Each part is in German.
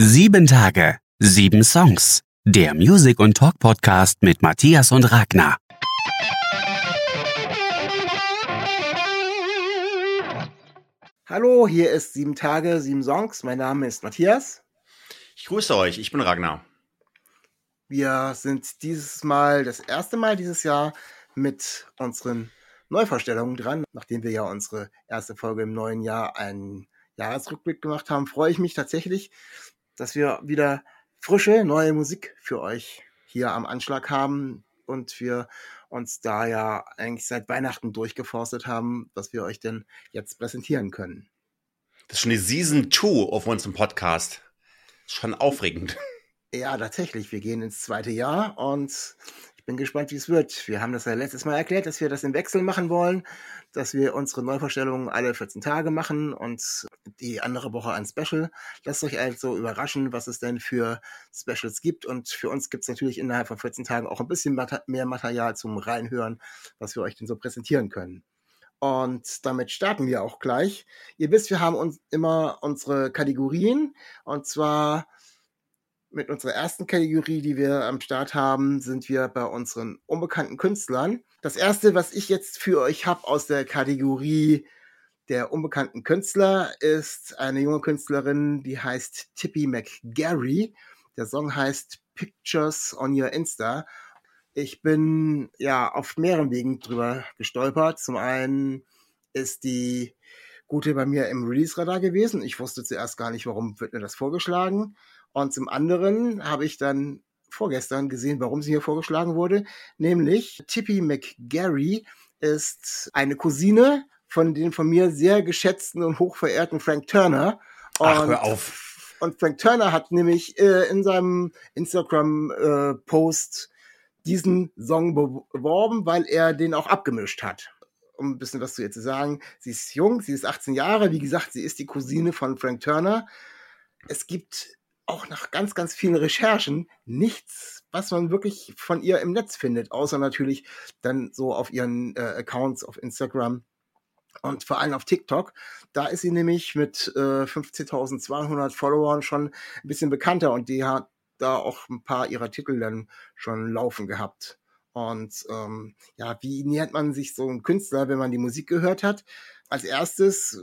Sieben Tage, sieben Songs. Der Music- und Talk-Podcast mit Matthias und Ragnar. Hallo, hier ist Sieben Tage, sieben Songs. Mein Name ist Matthias. Ich grüße euch, ich bin Ragnar. Wir sind dieses Mal, das erste Mal dieses Jahr mit unseren Neuvorstellungen dran. Nachdem wir ja unsere erste Folge im neuen Jahr einen Jahresrückblick gemacht haben, freue ich mich tatsächlich, dass wir wieder frische, neue Musik für euch hier am Anschlag haben und wir uns da ja eigentlich seit Weihnachten durchgeforstet haben, was wir euch denn jetzt präsentieren können. Das ist schon die Season 2 auf unserem Podcast. Schon aufregend. Ja, tatsächlich. Wir gehen ins zweite Jahr und bin gespannt, wie es wird. Wir haben das ja letztes Mal erklärt, dass wir das im Wechsel machen wollen, dass wir unsere Neuvorstellungen alle 14 Tage machen und die andere Woche ein Special. Lasst euch also überraschen, was es denn für Specials gibt. Und für uns gibt es natürlich innerhalb von 14 Tagen auch ein bisschen mehr Material zum Reinhören, was wir euch denn so präsentieren können. Und damit starten wir auch gleich. Ihr wisst, wir haben uns immer unsere Kategorien und zwar mit unserer ersten Kategorie, die wir am Start haben, sind wir bei unseren unbekannten Künstlern. Das erste, was ich jetzt für euch habe aus der Kategorie der unbekannten Künstler, ist eine junge Künstlerin, die heißt Tippy McGarry. Der Song heißt Pictures on Your Insta. Ich bin ja auf mehreren Wegen drüber gestolpert. Zum einen ist die Gute bei mir im Release-Radar gewesen. Ich wusste zuerst gar nicht, warum wird mir das vorgeschlagen. Und zum anderen habe ich dann vorgestern gesehen, warum sie hier vorgeschlagen wurde, nämlich Tippy McGarry ist eine Cousine von den von mir sehr geschätzten und hochverehrten Frank Turner. Und, Ach, hör auf. Und Frank Turner hat nämlich äh, in seinem Instagram-Post äh, diesen Song beworben, weil er den auch abgemischt hat. Um ein bisschen was zu ihr zu sagen. Sie ist jung, sie ist 18 Jahre. Wie gesagt, sie ist die Cousine von Frank Turner. Es gibt auch nach ganz, ganz vielen Recherchen nichts, was man wirklich von ihr im Netz findet, außer natürlich dann so auf ihren äh, Accounts auf Instagram und vor allem auf TikTok. Da ist sie nämlich mit äh, 15.200 Followern schon ein bisschen bekannter und die hat da auch ein paar ihrer Titel dann schon laufen gehabt. Und ähm, ja, wie nähert man sich so einem Künstler, wenn man die Musik gehört hat? Als erstes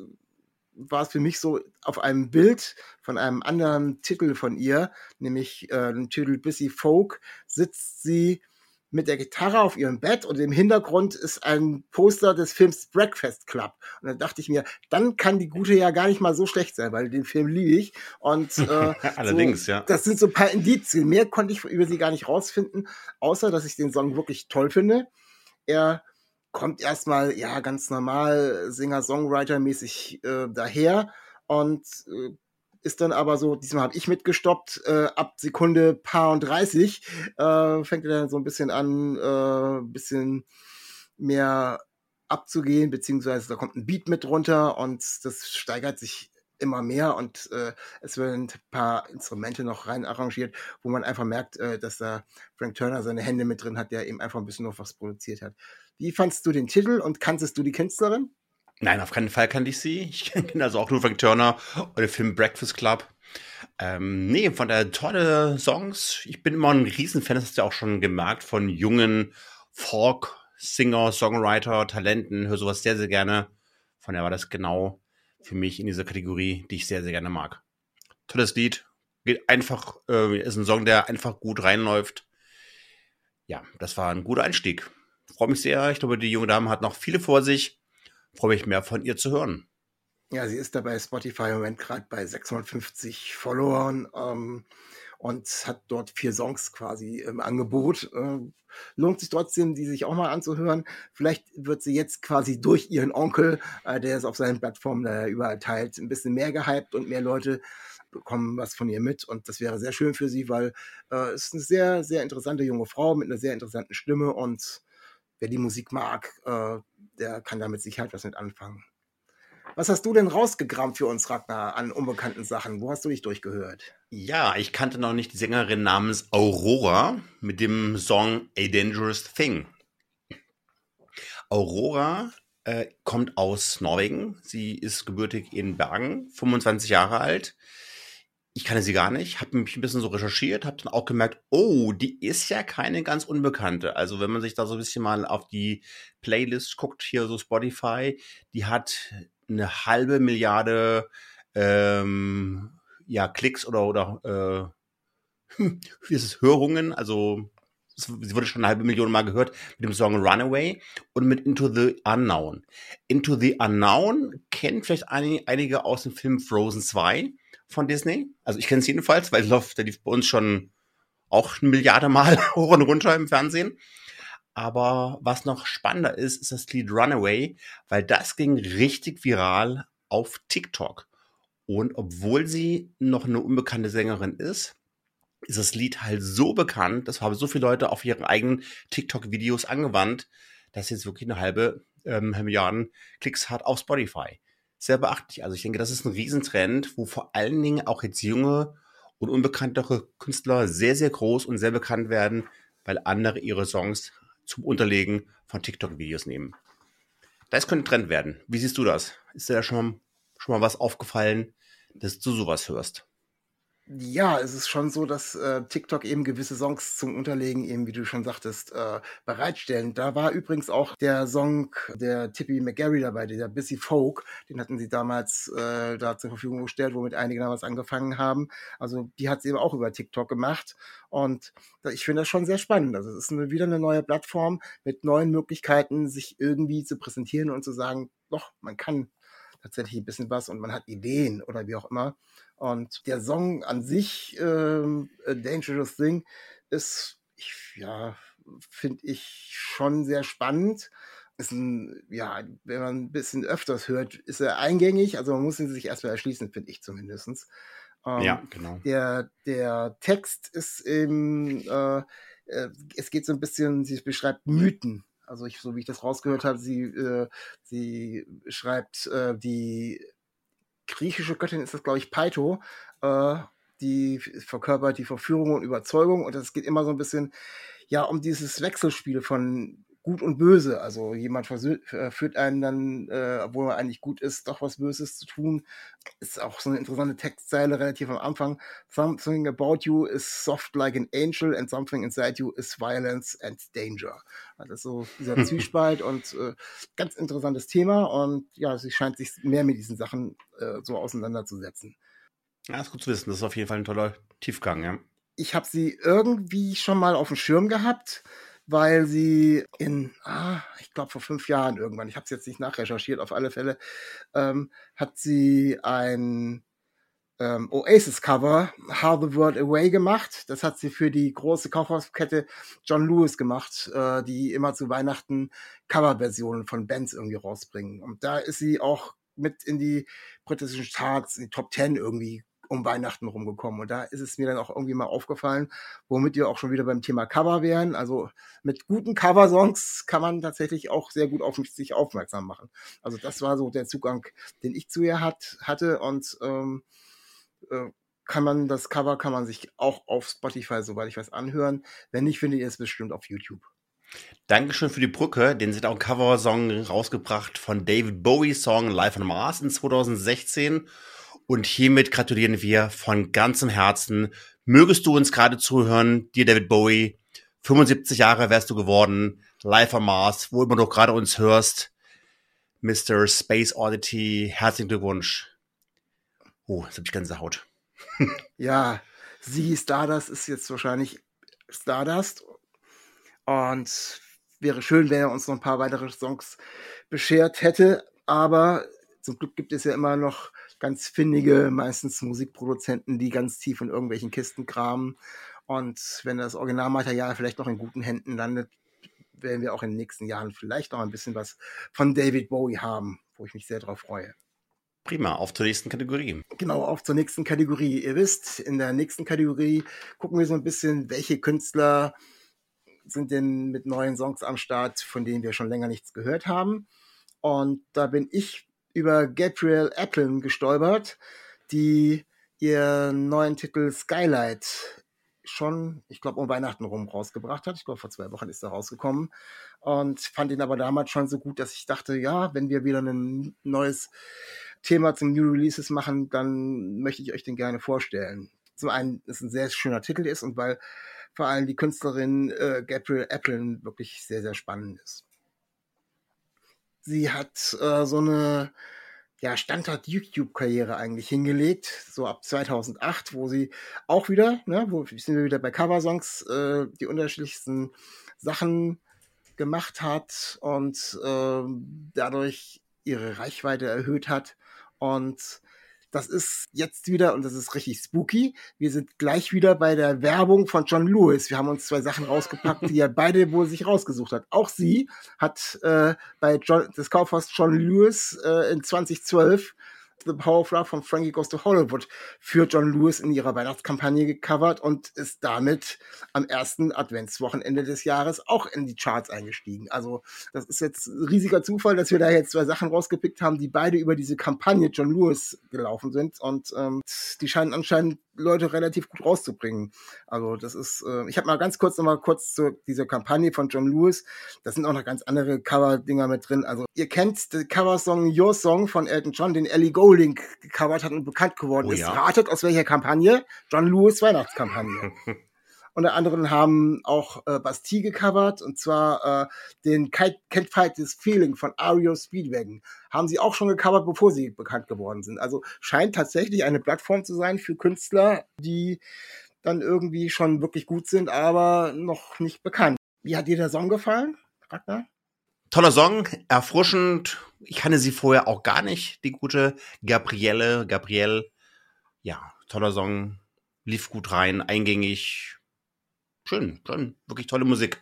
war es für mich so auf einem Bild von einem anderen Titel von ihr, nämlich äh, dem Titel Busy Folk, sitzt sie mit der Gitarre auf ihrem Bett und im Hintergrund ist ein Poster des Films Breakfast Club. Und dann dachte ich mir, dann kann die Gute ja gar nicht mal so schlecht sein, weil den Film liebe ich. Und äh, allerdings, so, ja. Das sind so ein paar Indizien. Mehr konnte ich über sie gar nicht rausfinden, außer dass ich den Song wirklich toll finde. Er kommt erstmal ja ganz normal Singer-Songwriter-mäßig äh, daher und äh, ist dann aber so, diesmal habe ich mitgestoppt, äh, ab Sekunde paar und 30 äh, fängt er dann so ein bisschen an, äh, bisschen mehr abzugehen, beziehungsweise da kommt ein Beat mit runter und das steigert sich immer mehr und äh, es werden ein paar Instrumente noch rein arrangiert, wo man einfach merkt, äh, dass da Frank Turner seine Hände mit drin hat, der eben einfach ein bisschen noch was produziert hat. Wie fandst du den Titel und kanntest du die Künstlerin? Nein, auf keinen Fall kannte ich sie. Ich kenne also auch nur Frank Turner den Film Breakfast Club. Ähm, nee, von der tolle Songs. Ich bin immer ein Riesenfan, das hast du ja auch schon gemerkt, von jungen Folk-Singer, Songwriter, Talenten. Höre sowas sehr, sehr gerne. Von daher war das genau für mich in dieser Kategorie, die ich sehr, sehr gerne mag. Tolles Lied. Geht einfach, äh, ist ein Song, der einfach gut reinläuft. Ja, das war ein guter Einstieg. Freue mich sehr. Ich glaube, die junge Dame hat noch viele vor sich freue mich mehr von ihr zu hören. Ja, sie ist da bei Spotify im Moment gerade bei 650 Followern ähm, und hat dort vier Songs quasi im Angebot. Äh, lohnt sich trotzdem, die sich auch mal anzuhören. Vielleicht wird sie jetzt quasi durch ihren Onkel, äh, der es auf seinen Plattformen da überall teilt, ein bisschen mehr gehypt und mehr Leute bekommen was von ihr mit. Und das wäre sehr schön für sie, weil äh, es ist eine sehr, sehr interessante junge Frau mit einer sehr interessanten Stimme und wer die Musik mag, äh, der kann damit Sicherheit was mit anfangen. Was hast du denn rausgegramt für uns, Ragnar, an unbekannten Sachen? Wo hast du dich durchgehört? Ja, ich kannte noch nicht die Sängerin namens Aurora mit dem Song A Dangerous Thing. Aurora äh, kommt aus Norwegen. Sie ist gebürtig in Bergen, 25 Jahre alt. Ich kannte sie gar nicht, habe mich ein bisschen so recherchiert, habe dann auch gemerkt, oh, die ist ja keine ganz unbekannte. Also wenn man sich da so ein bisschen mal auf die Playlist guckt, hier so Spotify, die hat eine halbe Milliarde ähm, ja, Klicks oder, oder äh, wie ist es, Hörungen, also sie wurde schon eine halbe Million Mal gehört mit dem Song Runaway und mit Into the Unknown. Into the Unknown kennt vielleicht einige aus dem Film Frozen 2 von Disney. Also ich kenne es jedenfalls, weil der lief bei uns schon auch eine Milliarde Mal hoch und runter im Fernsehen. Aber was noch spannender ist, ist das Lied Runaway, weil das ging richtig viral auf TikTok. Und obwohl sie noch eine unbekannte Sängerin ist, ist das Lied halt so bekannt, das haben so viele Leute auf ihren eigenen TikTok-Videos angewandt, dass jetzt wirklich eine halbe ähm, Milliarden Klicks hat auf Spotify. Sehr beachtlich. Also ich denke, das ist ein Riesentrend, wo vor allen Dingen auch jetzt junge und unbekanntere Künstler sehr, sehr groß und sehr bekannt werden, weil andere ihre Songs zum Unterlegen von TikTok-Videos nehmen. Das könnte ein Trend werden. Wie siehst du das? Ist dir da schon, schon mal was aufgefallen, dass du sowas hörst? Ja, es ist schon so, dass äh, TikTok eben gewisse Songs zum Unterlegen eben, wie du schon sagtest, äh, bereitstellen. Da war übrigens auch der Song der Tippy McGarry dabei, der Busy Folk. Den hatten sie damals äh, da zur Verfügung gestellt, womit einige damals angefangen haben. Also die hat sie eben auch über TikTok gemacht. Und ich finde das schon sehr spannend. Also es ist eine, wieder eine neue Plattform mit neuen Möglichkeiten, sich irgendwie zu präsentieren und zu sagen, doch, man kann tatsächlich ein bisschen was und man hat Ideen oder wie auch immer. Und der Song an sich, ähm, A Dangerous Thing, ist, ich, ja, finde ich schon sehr spannend. Ist ein, ja, wenn man ein bisschen öfters hört, ist er eingängig. Also man muss ihn sich erstmal erschließen, finde ich zumindest. Ähm, ja, genau. Der, der Text ist eben, äh, äh, es geht so ein bisschen, sie beschreibt Mythen. Also ich, so wie ich das rausgehört habe, sie, äh, sie schreibt äh, die griechische Göttin ist das, glaube ich, Paito, äh, die verkörpert die Verführung und Überzeugung. Und es geht immer so ein bisschen ja um dieses Wechselspiel von Gut und Böse. Also jemand äh, führt einen dann, äh, obwohl er eigentlich gut ist, doch was Böses zu tun. Ist auch so eine interessante Textzeile relativ am Anfang. Something about you is soft like an angel and something inside you is violence and danger. Also so dieser Zwiespalt und äh, ganz interessantes Thema und ja, sie scheint sich mehr mit diesen Sachen äh, so auseinanderzusetzen. Ja, ist gut zu wissen. Das ist auf jeden Fall ein toller Tiefgang, ja. Ich habe sie irgendwie schon mal auf dem Schirm gehabt weil sie in, ah, ich glaube vor fünf Jahren irgendwann, ich habe es jetzt nicht nachrecherchiert, auf alle Fälle, ähm, hat sie ein ähm, Oasis-Cover, How the World Away gemacht. Das hat sie für die große Kaufhauskette John Lewis gemacht, äh, die immer zu Weihnachten Coverversionen von Bands irgendwie rausbringen. Und da ist sie auch mit in die britischen Charts, in die Top Ten irgendwie um Weihnachten rumgekommen. Und da ist es mir dann auch irgendwie mal aufgefallen, womit wir auch schon wieder beim Thema Cover wären. Also mit guten Cover-Songs kann man tatsächlich auch sehr gut auf sich aufmerksam machen. Also das war so der Zugang, den ich zu ihr hat, hatte. Und ähm, äh, kann man das Cover kann man sich auch auf Spotify, soweit ich weiß, anhören. Wenn nicht, findet ihr es bestimmt auf YouTube. Dankeschön für die Brücke. Den sind auch Cover-Song rausgebracht von David Bowie Song Live on Mars in 2016. Und hiermit gratulieren wir von ganzem Herzen. Mögest du uns gerade zuhören, dir David Bowie. 75 Jahre wärst du geworden. Live on Mars, wo immer du gerade uns hörst. Mr. Space Oddity, herzlichen Glückwunsch. Oh, jetzt hab ich ganze Haut. ja, sie Stardust ist jetzt wahrscheinlich Stardust. Und wäre schön, wenn er uns noch ein paar weitere Songs beschert hätte. Aber zum Glück gibt es ja immer noch ganz findige, meistens Musikproduzenten, die ganz tief in irgendwelchen Kisten kramen. Und wenn das Originalmaterial vielleicht noch in guten Händen landet, werden wir auch in den nächsten Jahren vielleicht noch ein bisschen was von David Bowie haben, wo ich mich sehr darauf freue. Prima, auf zur nächsten Kategorie. Genau, auf zur nächsten Kategorie. Ihr wisst, in der nächsten Kategorie gucken wir so ein bisschen, welche Künstler sind denn mit neuen Songs am Start, von denen wir schon länger nichts gehört haben. Und da bin ich über Gabriel Applin gestolpert, die ihren neuen Titel Skylight schon, ich glaube, um Weihnachten rum rausgebracht hat. Ich glaube, vor zwei Wochen ist er rausgekommen. Und fand ihn aber damals schon so gut, dass ich dachte, ja, wenn wir wieder ein neues Thema zum New Releases machen, dann möchte ich euch den gerne vorstellen. Zum einen, dass es ein sehr schöner Titel ist und weil vor allem die Künstlerin äh, Gabriel Applin wirklich sehr, sehr spannend ist. Sie hat äh, so eine ja, Standard-YouTube-Karriere eigentlich hingelegt, so ab 2008, wo sie auch wieder, ne, wo sind wir wieder bei Coversongs, äh, die unterschiedlichsten Sachen gemacht hat und äh, dadurch ihre Reichweite erhöht hat. Und das ist jetzt wieder, und das ist richtig spooky, wir sind gleich wieder bei der Werbung von John Lewis. Wir haben uns zwei Sachen rausgepackt, die er beide wohl sich rausgesucht hat. Auch sie hat äh, bei John, des Kaufhaus John Lewis äh, in 2012 The Power of Love von Frankie Goes to Hollywood für John Lewis in ihrer Weihnachtskampagne gecovert und ist damit am ersten Adventswochenende des Jahres auch in die Charts eingestiegen. Also das ist jetzt riesiger Zufall, dass wir da jetzt zwei Sachen rausgepickt haben, die beide über diese Kampagne John Lewis gelaufen sind und ähm, die scheinen anscheinend Leute relativ gut rauszubringen. Also das ist, äh, ich habe mal ganz kurz nochmal kurz zu dieser Kampagne von John Lewis. Da sind auch noch ganz andere Cover-Dinger mit drin. Also ihr kennt den Coversong Your Song von Elton John, den Ellie Golding gecovert hat und bekannt geworden oh, ist. Ja. Ratet aus welcher Kampagne? John Lewis Weihnachtskampagne. Unter anderem haben auch äh, Bastille gecovert und zwar äh, den Can't Fight This Feeling von Ario Speedwagon. Haben sie auch schon gecovert, bevor sie bekannt geworden sind. Also scheint tatsächlich eine Plattform zu sein für Künstler, die dann irgendwie schon wirklich gut sind, aber noch nicht bekannt. Wie hat dir der Song gefallen, Ragnar? Toller Song, erfrischend. Ich kannte sie vorher auch gar nicht, die gute Gabrielle, Gabrielle. Ja, toller Song, lief gut rein, eingängig, schön, schön, wirklich tolle Musik.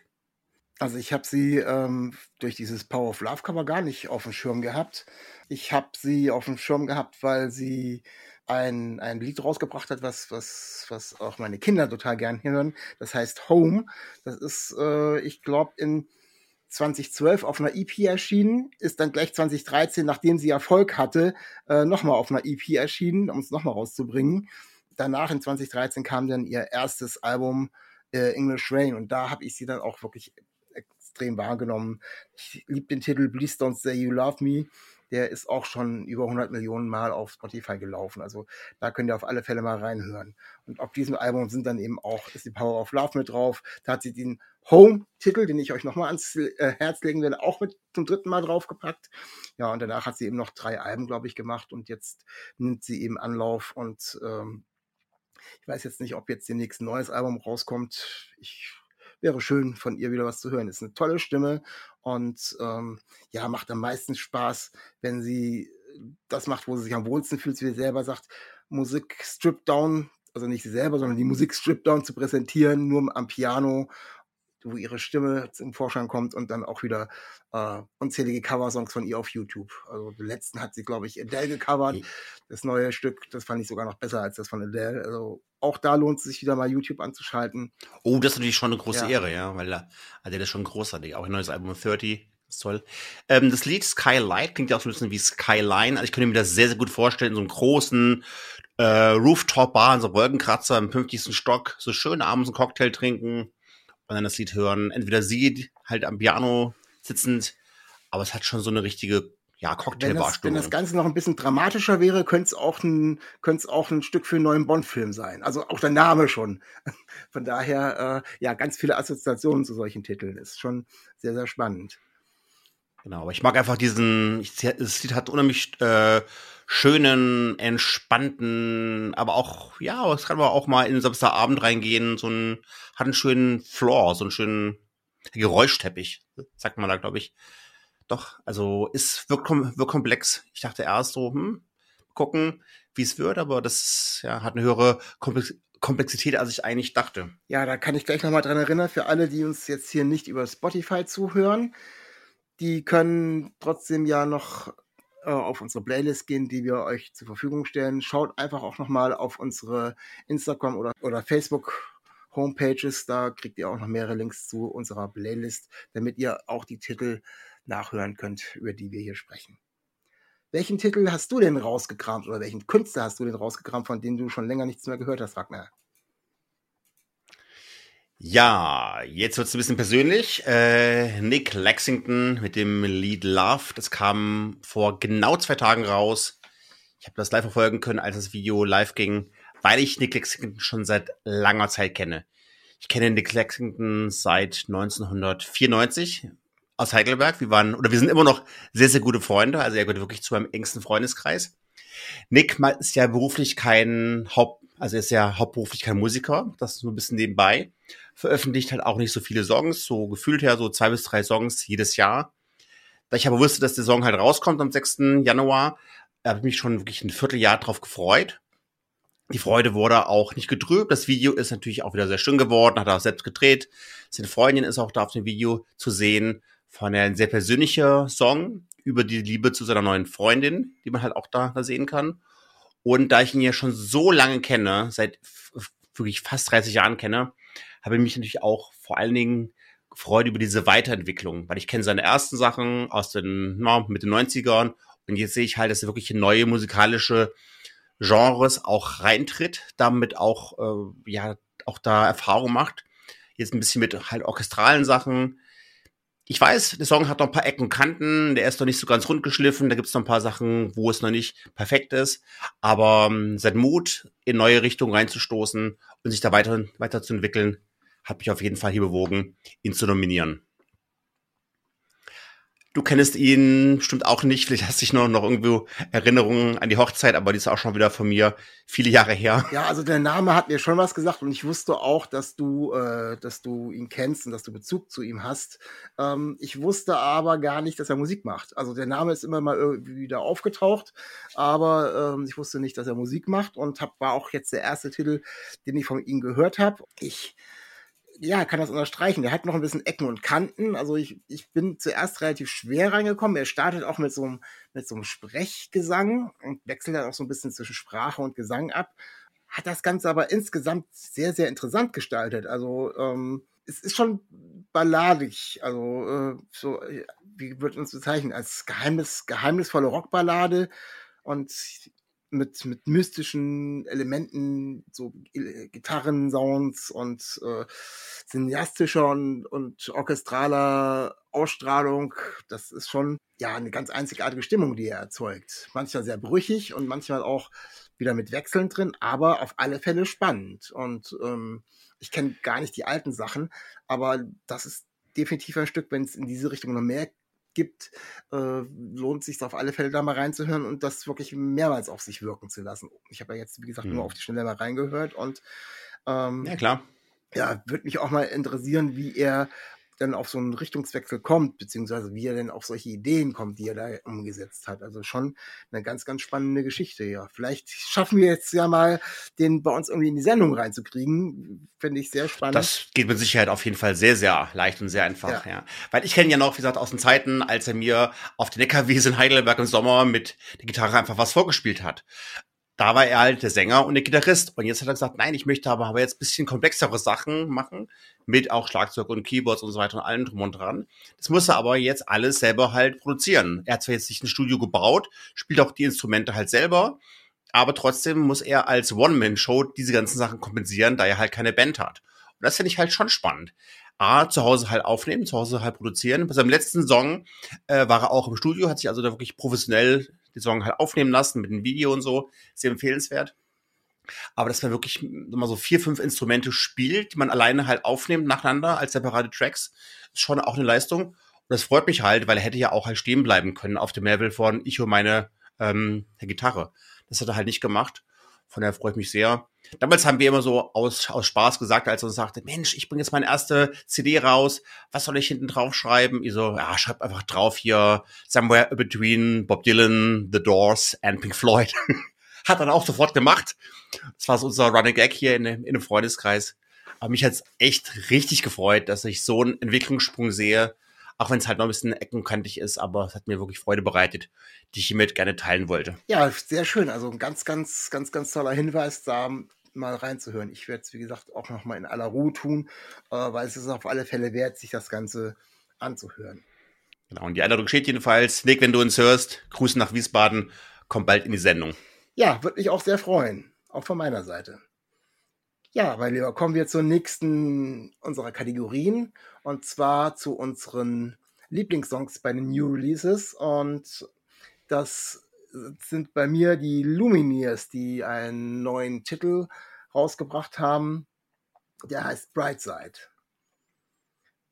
Also ich habe sie ähm, durch dieses Power of Love Cover gar nicht auf dem Schirm gehabt. Ich habe sie auf dem Schirm gehabt, weil sie ein, ein Lied rausgebracht hat, was, was, was auch meine Kinder total gern hören. Das heißt Home. Das ist, äh, ich glaube, in 2012 auf einer EP erschienen, ist dann gleich 2013, nachdem sie Erfolg hatte, äh, nochmal auf einer EP erschienen, um es nochmal rauszubringen. Danach in 2013 kam dann ihr erstes Album äh, English Rain und da habe ich sie dann auch wirklich extrem wahrgenommen. Ich liebe den Titel Please Don't Say You Love Me. Der ist auch schon über 100 Millionen Mal auf Spotify gelaufen. Also da könnt ihr auf alle Fälle mal reinhören. Und auf diesem Album sind dann eben auch, ist die Power of Love mit drauf. Da hat sie den Home-Titel, den ich euch nochmal ans äh, Herz legen werde, auch mit zum dritten Mal draufgepackt. Ja, und danach hat sie eben noch drei Alben, glaube ich, gemacht und jetzt nimmt sie eben Anlauf und ähm, ich weiß jetzt nicht, ob jetzt demnächst ein neues Album rauskommt. Ich wäre schön, von ihr wieder was zu hören. Ist eine tolle Stimme und ähm, ja, macht am meisten Spaß, wenn sie das macht, wo sie sich am wohlsten fühlt, wie sie selber sagt, Musik Strip Down, also nicht sie selber, sondern die Musik Strip Down zu präsentieren, nur am Piano wo ihre Stimme zum Vorschein kommt und dann auch wieder äh, unzählige Coversongs von ihr auf YouTube. Also den letzten hat sie, glaube ich, Adele gecovert. Das neue Stück, das fand ich sogar noch besser als das von Adele. Also auch da lohnt es sich wieder mal YouTube anzuschalten. Oh, das ist natürlich schon eine große ja. Ehre, ja, weil Adele ist schon großartig. Auch ein neues Album 30 ist toll. Ähm, das Lied Skylight klingt ja auch so ein bisschen wie Skyline. Also ich könnte mir das sehr, sehr gut vorstellen, in so einem großen äh, Rooftop-Bar, in so einem Wolkenkratzer im 50. Stock, so schön abends einen Cocktail trinken und dann das Lied hören. Entweder sie halt am Piano sitzend, aber es hat schon so eine richtige ja, Cocktailbarstimmung. Wenn, das Ganze noch ein bisschen dramatischer wäre, könnte es auch ein, könnte es auch ein Stück für einen neuen Bond-Film sein. Also auch der Name schon. Von daher, äh, ja, ganz viele Assoziationen zu solchen Titeln. Ist schon sehr, sehr spannend. Genau, aber ich mag einfach diesen, ich, das Lied hat unheimlich äh, schönen, entspannten, aber auch, ja, es kann aber auch mal in den Samstagabend reingehen, so ein, hat einen schönen Floor, so einen schönen Geräuschteppich, sagt man da, glaube ich. Doch, also ist, wirkt, wirkt komplex. Ich dachte erst so, hm, gucken, wie es wird, aber das ja, hat eine höhere Komplex Komplexität, als ich eigentlich dachte. Ja, da kann ich gleich nochmal dran erinnern, für alle, die uns jetzt hier nicht über Spotify zuhören die können trotzdem ja noch äh, auf unsere Playlist gehen, die wir euch zur Verfügung stellen. Schaut einfach auch nochmal auf unsere Instagram oder, oder Facebook Homepages, da kriegt ihr auch noch mehrere Links zu unserer Playlist, damit ihr auch die Titel nachhören könnt, über die wir hier sprechen. Welchen Titel hast du denn rausgekramt oder welchen Künstler hast du denn rausgekramt, von dem du schon länger nichts mehr gehört hast, Wagner? Ja, jetzt wird's ein bisschen persönlich. Äh, Nick Lexington mit dem Lied Love, das kam vor genau zwei Tagen raus. Ich habe das live verfolgen können, als das Video live ging, weil ich Nick Lexington schon seit langer Zeit kenne. Ich kenne Nick Lexington seit 1994 aus Heidelberg. Wir waren, oder wir sind immer noch sehr, sehr gute Freunde. Also er gehört wirklich zu meinem engsten Freundeskreis. Nick ist ja beruflich kein Haupt, also ist ja hauptberuflich kein Musiker. Das ist nur ein bisschen nebenbei. Veröffentlicht halt auch nicht so viele Songs, so gefühlt her so zwei bis drei Songs jedes Jahr. Da ich aber wusste, dass der Song halt rauskommt am 6. Januar, habe ich mich schon wirklich ein Vierteljahr drauf gefreut. Die Freude wurde auch nicht getrübt. Das Video ist natürlich auch wieder sehr schön geworden, hat er auch selbst gedreht. Seine Freundin ist auch da auf dem Video zu sehen. Von ein sehr persönlicher Song über die Liebe zu seiner neuen Freundin, die man halt auch da sehen kann. Und da ich ihn ja schon so lange kenne, seit wirklich fast 30 Jahren kenne, habe ich mich natürlich auch vor allen Dingen gefreut über diese Weiterentwicklung, weil ich kenne seine ersten Sachen aus den na, mit den 90ern und jetzt sehe ich halt, dass er wirklich in neue musikalische Genres auch reintritt, damit auch, äh, ja, auch da Erfahrung macht. Jetzt ein bisschen mit halt orchestralen Sachen. Ich weiß, der Song hat noch ein paar Ecken und Kanten, der ist noch nicht so ganz rund geschliffen, da gibt es noch ein paar Sachen, wo es noch nicht perfekt ist, aber ähm, sein Mut, in neue Richtungen reinzustoßen und sich da weiter, weiterzuentwickeln, hat mich auf jeden Fall hier bewogen, ihn zu nominieren. Du kennst ihn bestimmt auch nicht. Vielleicht hast du dich noch, noch irgendwo Erinnerungen an die Hochzeit, aber die ist auch schon wieder von mir viele Jahre her. Ja, also der Name hat mir schon was gesagt und ich wusste auch, dass du, äh, dass du ihn kennst und dass du Bezug zu ihm hast. Ähm, ich wusste aber gar nicht, dass er Musik macht. Also der Name ist immer mal irgendwie wieder aufgetaucht, aber ähm, ich wusste nicht, dass er Musik macht und hab, war auch jetzt der erste Titel, den ich von ihm gehört habe. Ich ja, kann das unterstreichen. Der hat noch ein bisschen Ecken und Kanten. Also ich, ich bin zuerst relativ schwer reingekommen. Er startet auch mit so einem, mit so einem Sprechgesang und wechselt dann auch so ein bisschen zwischen Sprache und Gesang ab. Hat das Ganze aber insgesamt sehr, sehr interessant gestaltet. Also ähm, es ist schon balladig. Also äh, so, wie wird uns bezeichnen? Als geheimnis, geheimnisvolle Rockballade. Und mit, mit mystischen Elementen, so Gitarrensounds und äh, cineastischer und, und orchestraler Ausstrahlung. Das ist schon ja eine ganz einzigartige Stimmung, die er erzeugt. Manchmal sehr brüchig und manchmal auch wieder mit Wechseln drin, aber auf alle Fälle spannend. Und ähm, ich kenne gar nicht die alten Sachen, aber das ist definitiv ein Stück, wenn es in diese Richtung noch mehr gibt, äh, lohnt sich auf alle Fälle da mal reinzuhören und das wirklich mehrmals auf sich wirken zu lassen. Ich habe ja jetzt, wie gesagt, mhm. nur auf die Schnelle mal reingehört und ähm, ja klar. Ja, würde mich auch mal interessieren, wie er dann auf so einen Richtungswechsel kommt, beziehungsweise wie er denn auf solche Ideen kommt, die er da umgesetzt hat. Also schon eine ganz, ganz spannende Geschichte, ja. Vielleicht schaffen wir jetzt ja mal, den bei uns irgendwie in die Sendung reinzukriegen. Finde ich sehr spannend. Das geht mit Sicherheit auf jeden Fall sehr, sehr leicht und sehr einfach, ja. ja. Weil ich kenne ja noch, wie gesagt, aus den Zeiten, als er mir auf der Neckarwiese in Heidelberg im Sommer mit der Gitarre einfach was vorgespielt hat da war er halt der Sänger und der Gitarrist. Und jetzt hat er gesagt, nein, ich möchte aber, aber jetzt bisschen komplexere Sachen machen, mit auch Schlagzeug und Keyboards und so weiter und allem drum und dran. Das muss er aber jetzt alles selber halt produzieren. Er hat zwar jetzt nicht ein Studio gebaut, spielt auch die Instrumente halt selber, aber trotzdem muss er als One-Man-Show diese ganzen Sachen kompensieren, da er halt keine Band hat. Und das finde ich halt schon spannend. A, zu Hause halt aufnehmen, zu Hause halt produzieren. Bei seinem letzten Song äh, war er auch im Studio, hat sich also da wirklich professionell die Song halt aufnehmen lassen mit einem Video und so. Sehr empfehlenswert. Aber dass man wirklich mal so vier, fünf Instrumente spielt, die man alleine halt aufnimmt nacheinander als separate Tracks, ist schon auch eine Leistung. Und das freut mich halt, weil er hätte ja auch halt stehen bleiben können auf dem Level von ich und meine ähm, Gitarre. Das hat er halt nicht gemacht. Von daher freue ich mich sehr. Damals haben wir immer so aus, aus Spaß gesagt, als er uns sagte, Mensch, ich bringe jetzt meine erste CD raus, was soll ich hinten drauf schreiben? Ich so, ja, schreib einfach drauf hier, somewhere between Bob Dylan, The Doors and Pink Floyd. Hat dann auch sofort gemacht. Das war so unser Running Gag hier in, in einem Freundeskreis. Aber mich hat's echt richtig gefreut, dass ich so einen Entwicklungssprung sehe, auch wenn es halt noch ein bisschen eckenkantig ist, aber es hat mir wirklich Freude bereitet, die ich hiermit gerne teilen wollte. Ja, sehr schön. Also ein ganz, ganz, ganz, ganz toller Hinweis, da mal reinzuhören. Ich werde es, wie gesagt, auch noch mal in aller Ruhe tun, äh, weil es ist auf alle Fälle wert, sich das Ganze anzuhören. Genau, und die Einladung steht jedenfalls. Nick, wenn du uns hörst, Grüße nach Wiesbaden, komm bald in die Sendung. Ja, würde mich auch sehr freuen. Auch von meiner Seite. Ja, mein Lieber, kommen wir zur nächsten unserer Kategorien und zwar zu unseren Lieblingssongs bei den New Releases und das sind bei mir die Lumineers, die einen neuen Titel rausgebracht haben. Der heißt Brightside.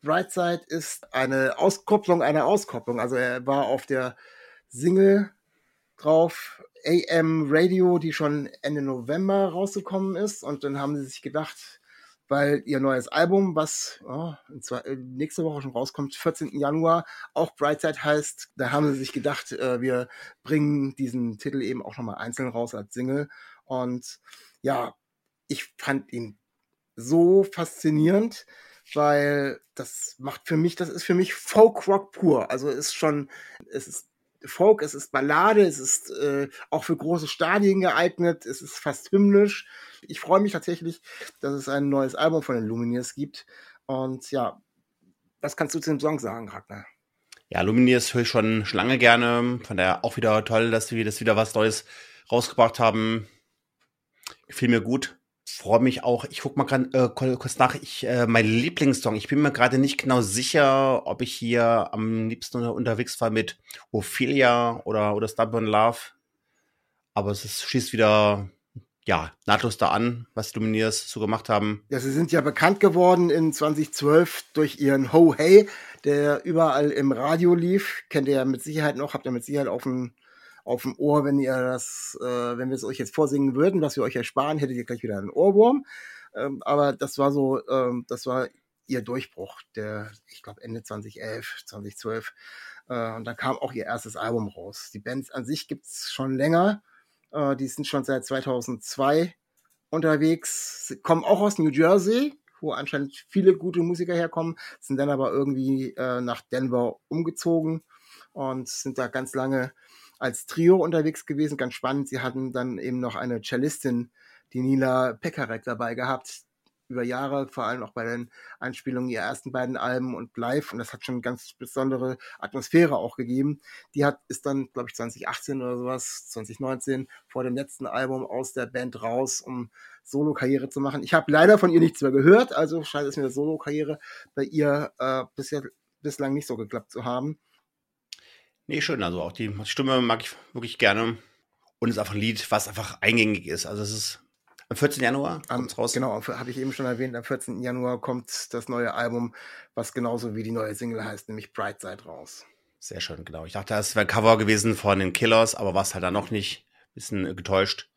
Brightside ist eine Auskopplung einer Auskopplung. Also er war auf der Single drauf, AM Radio, die schon Ende November rausgekommen ist. Und dann haben sie sich gedacht, weil ihr neues Album, was oh, nächste Woche schon rauskommt, 14. Januar, auch Brightside heißt, da haben sie sich gedacht, äh, wir bringen diesen Titel eben auch nochmal einzeln raus als Single. Und ja, ich fand ihn so faszinierend, weil das macht für mich, das ist für mich Folk Rock pur. Also ist schon, es ist Folk, es ist Ballade, es ist äh, auch für große Stadien geeignet, es ist fast hymnisch. Ich freue mich tatsächlich, dass es ein neues Album von den Lumineers gibt. Und ja, was kannst du zu dem Song sagen, Ragnar? Ja, Lumineers höre ich schon, lange gerne. Von daher auch wieder toll, dass sie das wieder was Neues rausgebracht haben. Gefiel mir gut freue mich auch. Ich guck mal gerade äh, kurz nach. Ich, äh, mein Lieblingssong. Ich bin mir gerade nicht genau sicher, ob ich hier am liebsten unter, unterwegs war mit Ophelia oder oder Stubborn Love. Aber es ist, schließt wieder ja nahtlos da an, was Lumineers so gemacht haben. Ja, sie sind ja bekannt geworden in 2012 durch ihren Ho Hey, der überall im Radio lief. Kennt ihr ja mit Sicherheit noch, habt ihr mit Sicherheit auf dem auf dem Ohr, wenn ihr das, äh, wenn wir es euch jetzt vorsingen würden, was wir euch ersparen, hättet ihr gleich wieder einen Ohrwurm. Ähm, aber das war so, ähm, das war ihr Durchbruch, der, ich glaube, Ende 2011, 2012. Äh, und dann kam auch ihr erstes Album raus. Die Bands an sich gibt's schon länger. Äh, die sind schon seit 2002 unterwegs, Sie kommen auch aus New Jersey, wo anscheinend viele gute Musiker herkommen, sind dann aber irgendwie äh, nach Denver umgezogen und sind da ganz lange als Trio unterwegs gewesen, ganz spannend. Sie hatten dann eben noch eine Cellistin, die Nila Pekarek dabei gehabt, über Jahre, vor allem auch bei den Einspielungen ihrer ersten beiden Alben und live. Und das hat schon eine ganz besondere Atmosphäre auch gegeben. Die hat, ist dann, glaube ich, 2018 oder sowas, 2019, vor dem letzten Album aus der Band raus, um Solo-Karriere zu machen. Ich habe leider von ihr nichts mehr gehört, also scheint es mir Solo-Karriere bei ihr äh, bisher, bislang nicht so geklappt zu haben. Nee, schön. Also auch die Stimme mag ich wirklich gerne. Und es ist einfach ein Lied, was einfach eingängig ist. Also es ist am 14. Januar kommt's raus. Genau, habe ich eben schon erwähnt. Am 14. Januar kommt das neue Album, was genauso wie die neue Single heißt, nämlich Brightside raus. Sehr schön, genau. Ich dachte, das wäre ein Cover gewesen von den Killers, aber war es halt dann noch nicht. Bisschen getäuscht.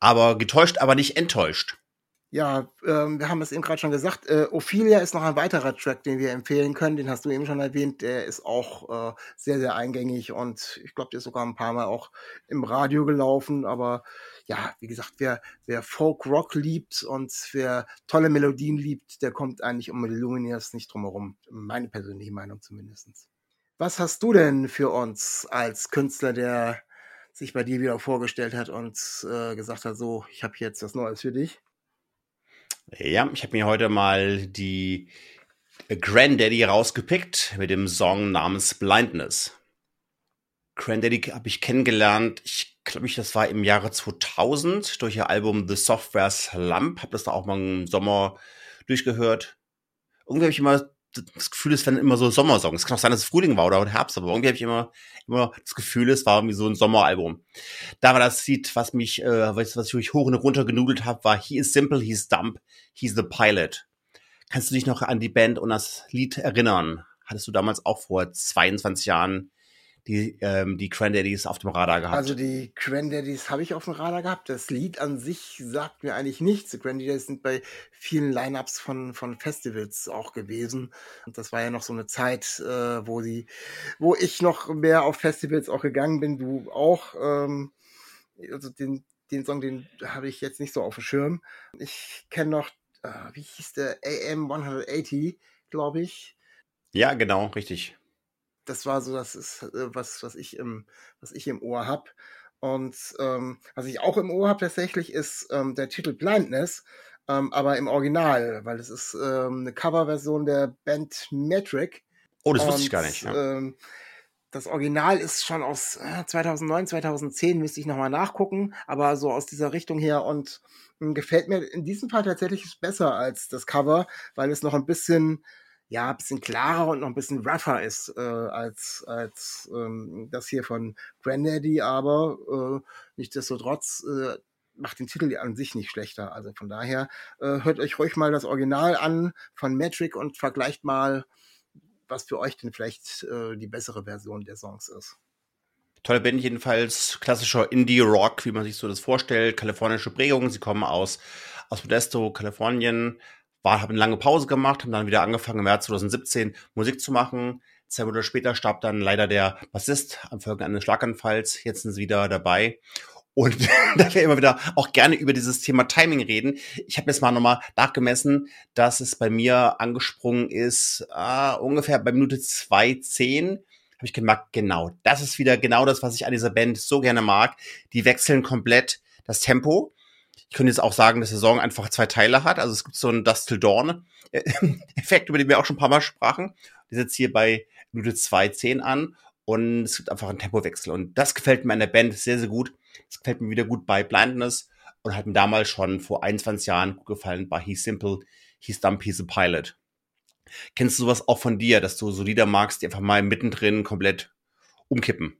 Aber getäuscht, aber nicht enttäuscht. Ja, ähm, wir haben es eben gerade schon gesagt. Äh, Ophelia ist noch ein weiterer Track, den wir empfehlen können. Den hast du eben schon erwähnt. Der ist auch äh, sehr, sehr eingängig und ich glaube, der ist sogar ein paar Mal auch im Radio gelaufen. Aber ja, wie gesagt, wer, wer Folk Rock liebt und wer tolle Melodien liebt, der kommt eigentlich um Lumineers nicht drum herum. Meine persönliche Meinung zumindestens. Was hast du denn für uns als Künstler, der sich bei dir wieder vorgestellt hat und äh, gesagt hat, so, ich habe jetzt was Neues für dich? Ja, ich habe mir heute mal die Granddaddy rausgepickt mit dem Song namens Blindness. Granddaddy habe ich kennengelernt, ich glaube, ich, das war im Jahre 2000 durch ihr Album The Software Slump. Habe das da auch mal im Sommer durchgehört. Irgendwie habe ich immer das Gefühl, es werden immer so Sommersongs. Es kann auch sein, dass es Frühling war oder Herbst, aber irgendwie habe ich immer, immer das Gefühl, es war irgendwie so ein Sommeralbum. Da war das Lied, was mich, äh, was, was ich hoch und runter genudelt habe, war He is simple, he's dumb, he's the pilot. Kannst du dich noch an die Band und das Lied erinnern? Hattest du damals auch vor 22 Jahren die, ähm, die Cranberries auf dem Radar gehabt? Also die Cranberries habe ich auf dem Radar gehabt. Das Lied an sich sagt mir eigentlich nichts. Die Cranberries sind bei vielen Lineups von, von Festivals auch gewesen. Und das war ja noch so eine Zeit, äh, wo sie, wo ich noch mehr auf Festivals auch gegangen bin. Du auch. Ähm, also den, den Song, den habe ich jetzt nicht so auf dem Schirm. Ich kenne noch, äh, wie hieß der? AM 180, glaube ich. Ja, genau, richtig das war so, das ist äh, was, was ich im, was ich im Ohr habe. Und ähm, was ich auch im Ohr habe tatsächlich ist ähm, der Titel Blindness, ähm, aber im Original, weil es ist ähm, eine Coverversion der Band Metric. Oh, das wusste ich gar nicht. Ja. Ähm, das Original ist schon aus äh, 2009, 2010, müsste ich nochmal nachgucken, aber so aus dieser Richtung her und äh, gefällt mir in diesem Fall tatsächlich besser als das Cover, weil es noch ein bisschen ja, bisschen klarer und noch ein bisschen rougher ist äh, als, als ähm, das hier von Granddaddy, aber äh, nichtsdestotrotz äh, macht den Titel an sich nicht schlechter. Also von daher äh, hört euch ruhig mal das Original an von Metric und vergleicht mal, was für euch denn vielleicht äh, die bessere Version der Songs ist. Tolle Band jedenfalls, klassischer Indie-Rock, wie man sich so das vorstellt, kalifornische Prägung. Sie kommen aus, aus Modesto, Kalifornien, war, haben eine lange Pause gemacht, haben dann wieder angefangen im März 2017 Musik zu machen. Zwei Monate später starb dann leider der Bassist am Folge eines Schlaganfalls. Jetzt sind sie wieder dabei. Und da wir immer wieder auch gerne über dieses Thema Timing reden. Ich habe jetzt mal nochmal nachgemessen, dass es bei mir angesprungen ist, äh, ungefähr bei Minute 2.10 habe ich gemerkt, genau, das ist wieder genau das, was ich an dieser Band so gerne mag. Die wechseln komplett das Tempo. Ich könnte jetzt auch sagen, dass der Song einfach zwei Teile hat. Also es gibt so einen Dust Till Dawn Effekt, über den wir auch schon ein paar Mal sprachen. Der setzt hier bei Minute 2.10 an und es gibt einfach einen Tempowechsel. Und das gefällt mir an der Band sehr, sehr gut. Das gefällt mir wieder gut bei Blindness und hat mir damals schon vor 21 Jahren gut gefallen bei He's Simple, He's Dumb, He's a Pilot. Kennst du sowas auch von dir, dass du so Lieder magst, die einfach mal mittendrin komplett umkippen?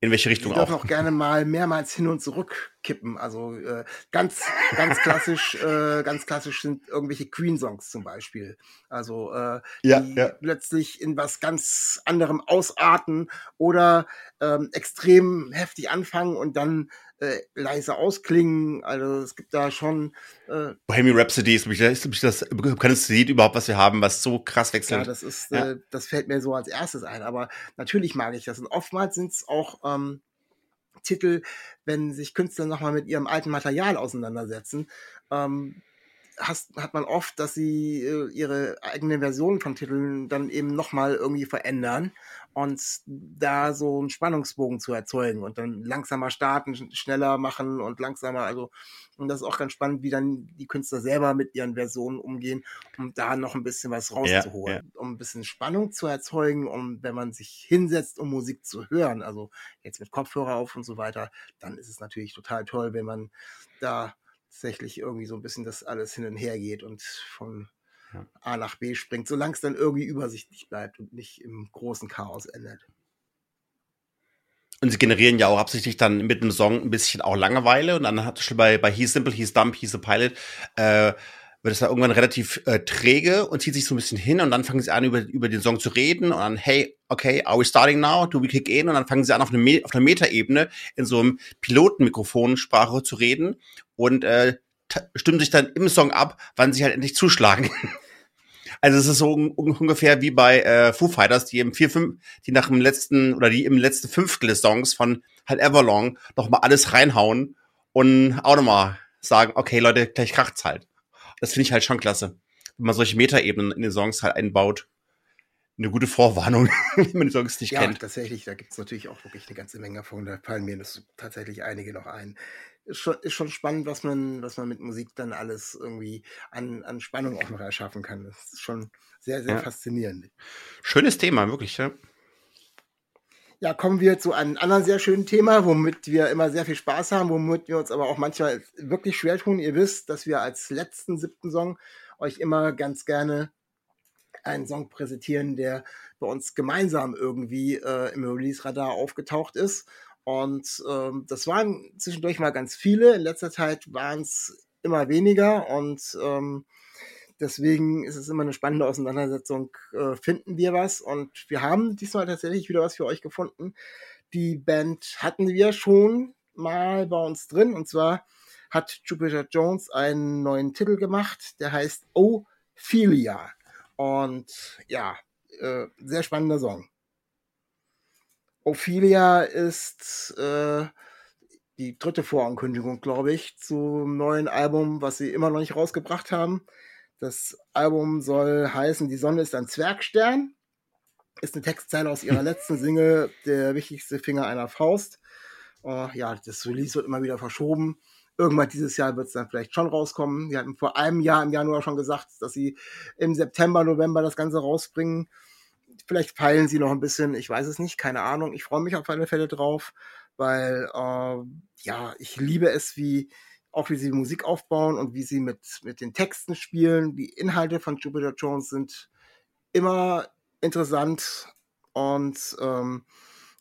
In welche Richtung die auch? auch gerne mal mehrmals hin und zurück kippen. Also äh, ganz, ganz klassisch, äh, ganz klassisch sind irgendwelche Queen-Songs zum Beispiel. Also äh, ja, die ja. plötzlich in was ganz anderem ausarten oder ähm, extrem heftig anfangen und dann äh, leise ausklingen. Also es gibt da schon. Äh, Bohemian Rhapsody ist mich, ist mich das bekanntes Lied überhaupt, was wir haben, was so krass wechselt. Ja, das ist, ja. Äh, das fällt mir so als erstes ein. Aber natürlich mag ich das. Und oftmals sind es auch ähm, Titel, wenn sich Künstler nochmal mit ihrem alten Material auseinandersetzen. Ähm, hast, hat man oft, dass sie äh, ihre eigene Version von Titeln dann eben nochmal irgendwie verändern und da so einen Spannungsbogen zu erzeugen und dann langsamer starten, schneller machen und langsamer, also und das ist auch ganz spannend, wie dann die Künstler selber mit ihren Versionen umgehen, um da noch ein bisschen was rauszuholen, ja, ja. um ein bisschen Spannung zu erzeugen, um wenn man sich hinsetzt, um Musik zu hören, also jetzt mit Kopfhörer auf und so weiter, dann ist es natürlich total toll, wenn man da tatsächlich irgendwie so ein bisschen das alles hin und her geht und von ja. A nach B springt, solange es dann irgendwie übersichtlich bleibt und nicht im großen Chaos endet. Und sie generieren ja auch absichtlich dann mit dem Song ein bisschen auch Langeweile und dann hat bei, bei He's Simple, He's Dumb, He's a Pilot, äh, wird es dann irgendwann relativ äh, träge und zieht sich so ein bisschen hin und dann fangen sie an, über, über den Song zu reden und dann, hey, okay, are we starting now? Do we kick in? Und dann fangen sie an, auf, eine, auf einer Metaebene in so einem Pilotenmikrofonsprache zu reden und äh, stimmen sich dann im Song ab, wann sie halt endlich zuschlagen. Also es ist so un ungefähr wie bei äh, Foo Fighters, die im vier, fünf, die nach dem letzten oder die im letzten Fünftel des Songs von halt Everlong noch mal alles reinhauen und auch nochmal sagen, okay Leute, gleich kracht's halt. Das finde ich halt schon klasse, wenn man solche Metaebenen in den Songs halt einbaut. Eine gute Vorwarnung, wenn man die Songs nicht ja, kennt. Ja, tatsächlich, da gibt's natürlich auch wirklich eine ganze Menge von. Da fallen mir das tatsächlich einige noch ein ist schon, ist schon spannend, was man, was man mit Musik dann alles irgendwie an, an Spannung auch noch erschaffen kann. Das ist schon sehr, sehr ja. faszinierend. Schönes Thema, wirklich, ja. Ja, kommen wir zu einem anderen sehr schönen Thema, womit wir immer sehr viel Spaß haben, womit wir uns aber auch manchmal wirklich schwer tun. Ihr wisst, dass wir als letzten siebten Song euch immer ganz gerne einen Song präsentieren, der bei uns gemeinsam irgendwie äh, im Release-Radar aufgetaucht ist. Und ähm, das waren zwischendurch mal ganz viele. In letzter Zeit waren es immer weniger und ähm, deswegen ist es immer eine spannende Auseinandersetzung. Äh, finden wir was? Und wir haben diesmal tatsächlich wieder was für euch gefunden. Die Band hatten wir schon mal bei uns drin und zwar hat Jupiter Jones einen neuen Titel gemacht, der heißt Ophelia. Und ja, äh, sehr spannender Song. Ophelia ist äh, die dritte Vorankündigung, glaube ich, zum neuen Album, was sie immer noch nicht rausgebracht haben. Das Album soll heißen Die Sonne ist ein Zwergstern. Ist eine Textzeile aus ihrer letzten Single, Der wichtigste Finger einer Faust. Uh, ja, das Release wird immer wieder verschoben. Irgendwann dieses Jahr wird es dann vielleicht schon rauskommen. Sie hatten vor einem Jahr im Januar schon gesagt, dass sie im September, November das Ganze rausbringen. Vielleicht feilen sie noch ein bisschen, ich weiß es nicht, keine Ahnung. Ich freue mich auf alle Fälle drauf, weil äh, ja, ich liebe es, wie auch wie sie Musik aufbauen und wie sie mit, mit den Texten spielen. Die Inhalte von Jupiter Jones sind immer interessant und ähm,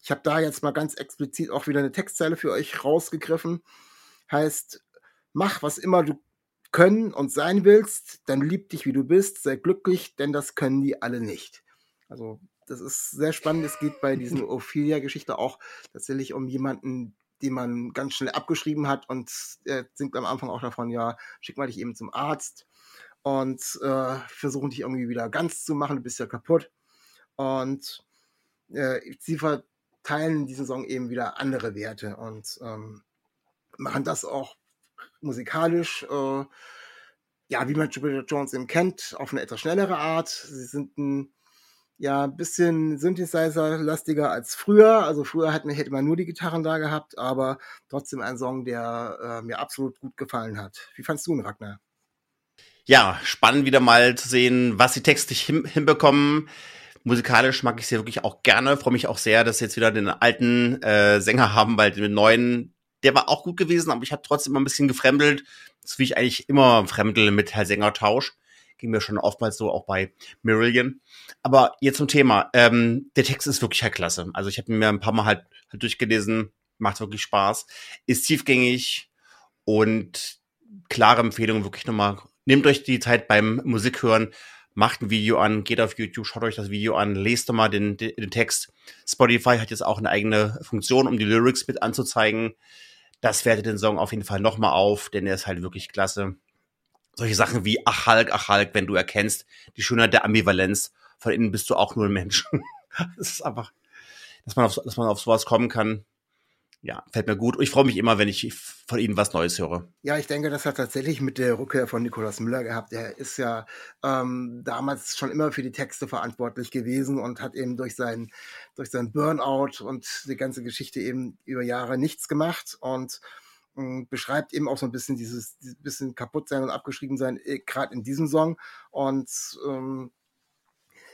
ich habe da jetzt mal ganz explizit auch wieder eine Textzeile für euch rausgegriffen. Heißt, mach was immer du können und sein willst, dann lieb dich wie du bist, sei glücklich, denn das können die alle nicht. Also das ist sehr spannend. Es geht bei diesen Ophelia-Geschichte auch tatsächlich um jemanden, den man ganz schnell abgeschrieben hat und er singt am Anfang auch davon, ja, schick mal dich eben zum Arzt und äh, versuchen dich irgendwie wieder ganz zu machen, du bist ja kaputt. Und äh, sie verteilen in diesem Song eben wieder andere Werte und ähm, machen das auch musikalisch, äh, ja, wie man Jupiter Jones eben kennt, auf eine etwas schnellere Art. Sie sind ein ja, ein bisschen Synthesizer-lastiger als früher. Also früher hat, hätte man nur die Gitarren da gehabt, aber trotzdem ein Song, der äh, mir absolut gut gefallen hat. Wie fandst du ihn, Ragnar? Ja, spannend wieder mal zu sehen, was die Texte hin hinbekommen. Musikalisch mag ich sie wirklich auch gerne. Freue mich auch sehr, dass sie jetzt wieder den alten äh, Sänger haben, weil den neuen, der war auch gut gewesen, aber ich habe trotzdem immer ein bisschen gefremdelt. Das wie ich eigentlich immer fremdel mit Herr Sänger-Tausch. Ging mir schon oftmals so, auch bei Marillion. Aber jetzt zum Thema. Ähm, der Text ist wirklich halt klasse. Also ich habe mir ein paar Mal halt, halt durchgelesen. Macht wirklich Spaß. Ist tiefgängig und klare Empfehlung wirklich nochmal. Nehmt euch die Zeit beim Musikhören, macht ein Video an, geht auf YouTube, schaut euch das Video an, lest doch mal den, den, den Text. Spotify hat jetzt auch eine eigene Funktion, um die Lyrics mit anzuzeigen. Das wertet den Song auf jeden Fall nochmal auf, denn er ist halt wirklich klasse solche Sachen wie Ach Hulk, ach Hulk, wenn du erkennst die Schönheit der Ambivalenz, von innen bist du auch nur ein Mensch. das ist einfach, dass man auf, dass man auf sowas kommen kann. Ja, fällt mir gut. Ich freue mich immer, wenn ich von Ihnen was Neues höre. Ja, ich denke, das hat tatsächlich mit der Rückkehr von Nikolaus Müller gehabt. Er ist ja ähm, damals schon immer für die Texte verantwortlich gewesen und hat eben durch sein, durch sein Burnout und die ganze Geschichte eben über Jahre nichts gemacht. Und beschreibt eben auch so ein bisschen dieses, dieses bisschen kaputt sein und abgeschrieben sein, äh, gerade in diesem Song. Und ähm,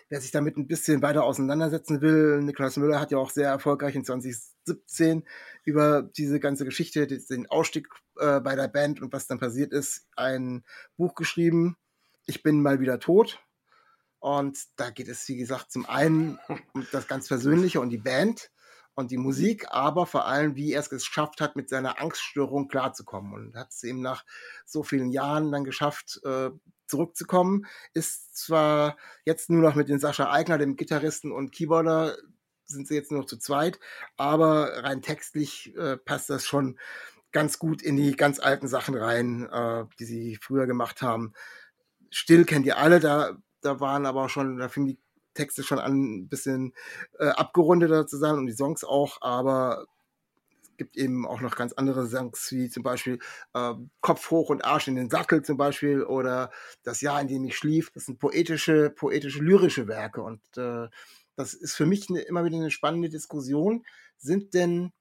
wer sich damit ein bisschen weiter auseinandersetzen will, Niklas Müller hat ja auch sehr erfolgreich in 2017 über diese ganze Geschichte, den Ausstieg äh, bei der Band und was dann passiert ist, ein Buch geschrieben. Ich bin mal wieder tot. Und da geht es, wie gesagt, zum einen um das ganz Persönliche und die Band und die Musik, aber vor allem, wie er es geschafft hat, mit seiner Angststörung klarzukommen. Und hat es eben nach so vielen Jahren dann geschafft, äh, zurückzukommen. Ist zwar jetzt nur noch mit den Sascha Eigner, dem Gitarristen und Keyboarder, sind sie jetzt nur noch zu zweit, aber rein textlich äh, passt das schon ganz gut in die ganz alten Sachen rein, äh, die sie früher gemacht haben. Still kennt ihr alle, da, da waren aber auch schon, da fing die Texte schon an, ein bisschen äh, abgerundeter zu sein und die Songs auch, aber es gibt eben auch noch ganz andere Songs, wie zum Beispiel äh, Kopf hoch und Arsch in den Sattel zum Beispiel oder Das Jahr, in dem ich schlief. Das sind poetische, poetische, lyrische Werke und äh, das ist für mich eine, immer wieder eine spannende Diskussion. Sind denn,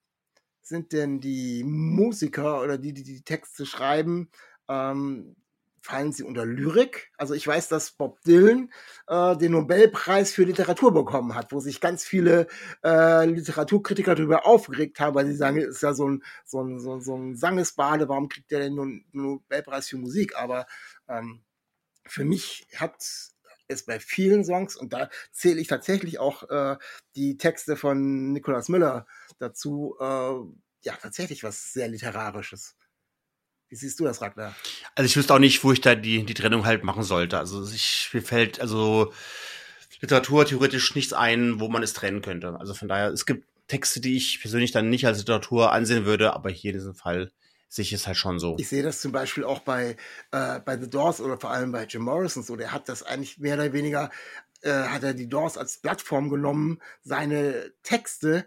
sind denn die Musiker oder die, die die Texte schreiben, ähm, fallen sie unter Lyrik. Also ich weiß, dass Bob Dylan äh, den Nobelpreis für Literatur bekommen hat, wo sich ganz viele äh, Literaturkritiker darüber aufgeregt haben, weil sie sagen, ist ja so ein, so ein, so, so ein Sangesbade, warum kriegt der denn nun Nobelpreis für Musik? Aber ähm, für mich hat es bei vielen Songs, und da zähle ich tatsächlich auch äh, die Texte von Nikolaus Müller dazu, äh, ja, tatsächlich was sehr Literarisches. Wie siehst du das, Ragnar? Also ich wüsste auch nicht, wo ich da die, die Trennung halt machen sollte. Also ich, mir fällt also Literatur theoretisch nichts ein, wo man es trennen könnte. Also von daher, es gibt Texte, die ich persönlich dann nicht als Literatur ansehen würde, aber hier in diesem Fall sehe ich es halt schon so. Ich sehe das zum Beispiel auch bei, äh, bei The Doors oder vor allem bei Jim Morrison so. Der hat das eigentlich mehr oder weniger, äh, hat er die Doors als Plattform genommen, seine Texte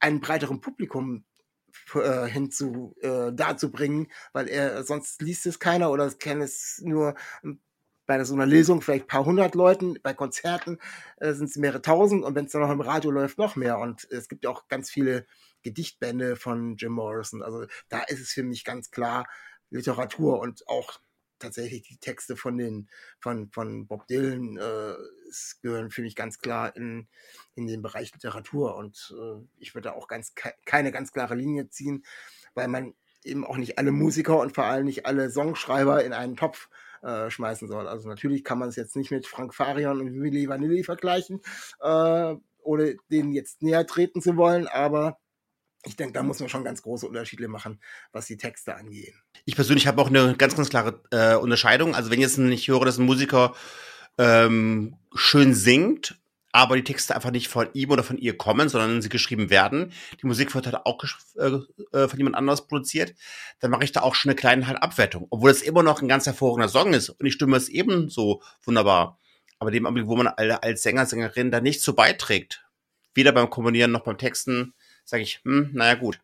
einem breiteren Publikum äh, hinzu äh, dazu bringen, weil er sonst liest es keiner oder kennt es nur bei so einer Lesung vielleicht ein paar hundert Leuten, bei Konzerten äh, sind es mehrere tausend und wenn es dann noch im Radio läuft, noch mehr. Und es gibt ja auch ganz viele Gedichtbände von Jim Morrison. Also da ist es für mich ganz klar Literatur und auch tatsächlich die Texte von den von von Bob Dylan äh, gehören für mich ganz klar in in den Bereich Literatur und äh, ich würde auch ganz ke keine ganz klare Linie ziehen, weil man eben auch nicht alle Musiker und vor allem nicht alle Songschreiber in einen Topf äh, schmeißen soll. Also natürlich kann man es jetzt nicht mit Frank Farion und Willy Vanilli vergleichen, äh, ohne denen jetzt näher treten zu wollen, aber ich denke, da muss man schon ganz große Unterschiede machen, was die Texte angeht. Ich persönlich habe auch eine ganz, ganz klare äh, Unterscheidung. Also wenn jetzt ich höre, dass ein Musiker ähm, schön singt, aber die Texte einfach nicht von ihm oder von ihr kommen, sondern sie geschrieben werden. Die Musik wird halt auch äh, äh, von jemand anders produziert. Dann mache ich da auch schon eine kleine halt Abwertung. Obwohl es immer noch ein ganz hervorragender Song ist und die Stimme ist ebenso wunderbar. Aber dem Augenblick, wo man als Sänger, Sängerin da nicht so beiträgt, weder beim Komponieren noch beim Texten, sage ich, hm, naja gut.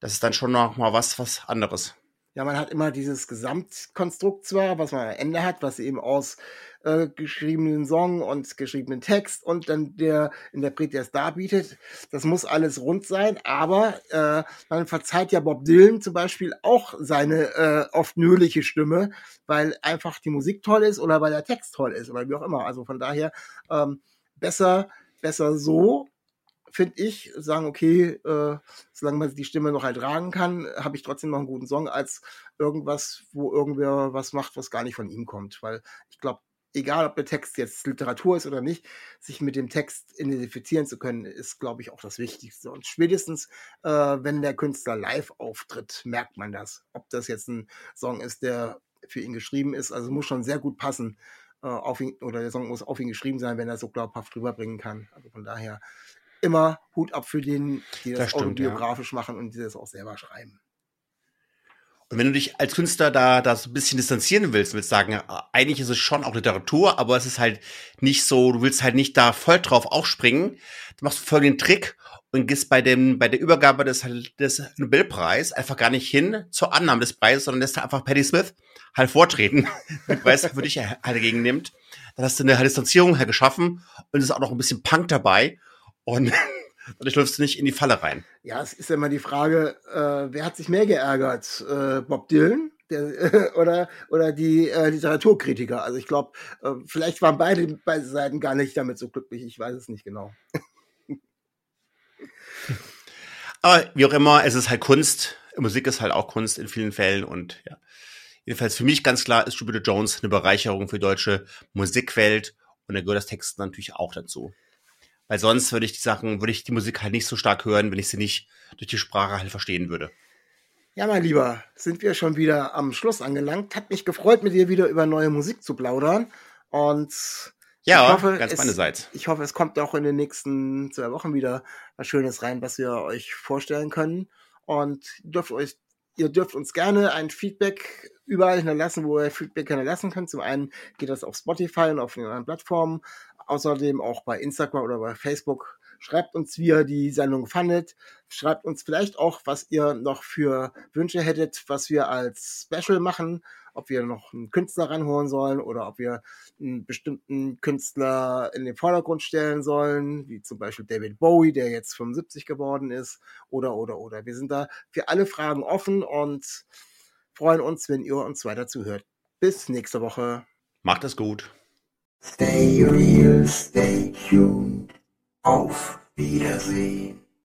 Das ist dann schon noch mal was, was anderes. Ja, man hat immer dieses Gesamtkonstrukt zwar, was man am Ende hat, was eben aus äh, geschriebenen Song und geschriebenen Text und dann der Interpret, der es darbietet. Das muss alles rund sein, aber äh, man verzeiht ja Bob Dylan zum Beispiel auch seine äh, oft nölige Stimme, weil einfach die Musik toll ist oder weil der Text toll ist oder wie auch immer. Also von daher ähm, besser, besser so finde ich, sagen, okay, äh, solange man die Stimme noch ertragen kann, habe ich trotzdem noch einen guten Song, als irgendwas, wo irgendwer was macht, was gar nicht von ihm kommt. Weil ich glaube, egal ob der Text jetzt Literatur ist oder nicht, sich mit dem Text identifizieren zu können, ist, glaube ich, auch das Wichtigste. Und spätestens, äh, wenn der Künstler live auftritt, merkt man das. Ob das jetzt ein Song ist, der für ihn geschrieben ist, also muss schon sehr gut passen äh, auf ihn, oder der Song muss auf ihn geschrieben sein, wenn er so glaubhaft rüberbringen kann. Also von daher immer Hut ab für den, die das, das stimmt, autobiografisch ja. machen und die das auch selber schreiben. Und wenn du dich als Künstler da, da so ein bisschen distanzieren willst, willst sagen, eigentlich ist es schon auch Literatur, aber es ist halt nicht so, du willst halt nicht da voll drauf aufspringen. Du machst folgenden Trick und gehst bei dem, bei der Übergabe des, des Nobelpreis einfach gar nicht hin zur Annahme des Preises, sondern lässt einfach Patti Smith halt vortreten, den Preis für dich halt dagegen nimmt. Dann hast du eine Distanzierung halt geschaffen und es ist auch noch ein bisschen Punk dabei und dadurch läufst du nicht in die Falle rein. Ja, es ist ja immer die Frage, äh, wer hat sich mehr geärgert? Äh, Bob Dylan der, oder, oder die äh, Literaturkritiker? Also ich glaube, äh, vielleicht waren beide, beide Seiten gar nicht damit so glücklich. Ich weiß es nicht genau. Aber wie auch immer, es ist halt Kunst. Musik ist halt auch Kunst in vielen Fällen und ja. Jedenfalls für mich ganz klar ist Jupiter Jones eine Bereicherung für die deutsche Musikwelt und da gehört das Text natürlich auch dazu. Weil sonst würde ich die Sachen, würde ich die Musik halt nicht so stark hören, wenn ich sie nicht durch die Sprache halt verstehen würde. Ja, mein Lieber, sind wir schon wieder am Schluss angelangt. Hat mich gefreut, mit dir wieder über neue Musik zu plaudern. Und ja, ich hoffe, ganz meinerseits. Ich hoffe, es kommt auch in den nächsten zwei Wochen wieder was Schönes rein, was wir euch vorstellen können. Und dürft euch, ihr dürft uns gerne ein Feedback überall hinterlassen, wo ihr Feedback hinterlassen könnt. Zum einen geht das auf Spotify und auf den anderen Plattformen außerdem auch bei Instagram oder bei Facebook. Schreibt uns, wie ihr die Sendung fandet. Schreibt uns vielleicht auch, was ihr noch für Wünsche hättet, was wir als Special machen. Ob wir noch einen Künstler ranholen sollen oder ob wir einen bestimmten Künstler in den Vordergrund stellen sollen, wie zum Beispiel David Bowie, der jetzt 75 geworden ist, oder, oder, oder. Wir sind da für alle Fragen offen und freuen uns, wenn ihr uns weiter zuhört. Bis nächste Woche. Macht es gut. Stay real, stay tuned. Auf Wiedersehen.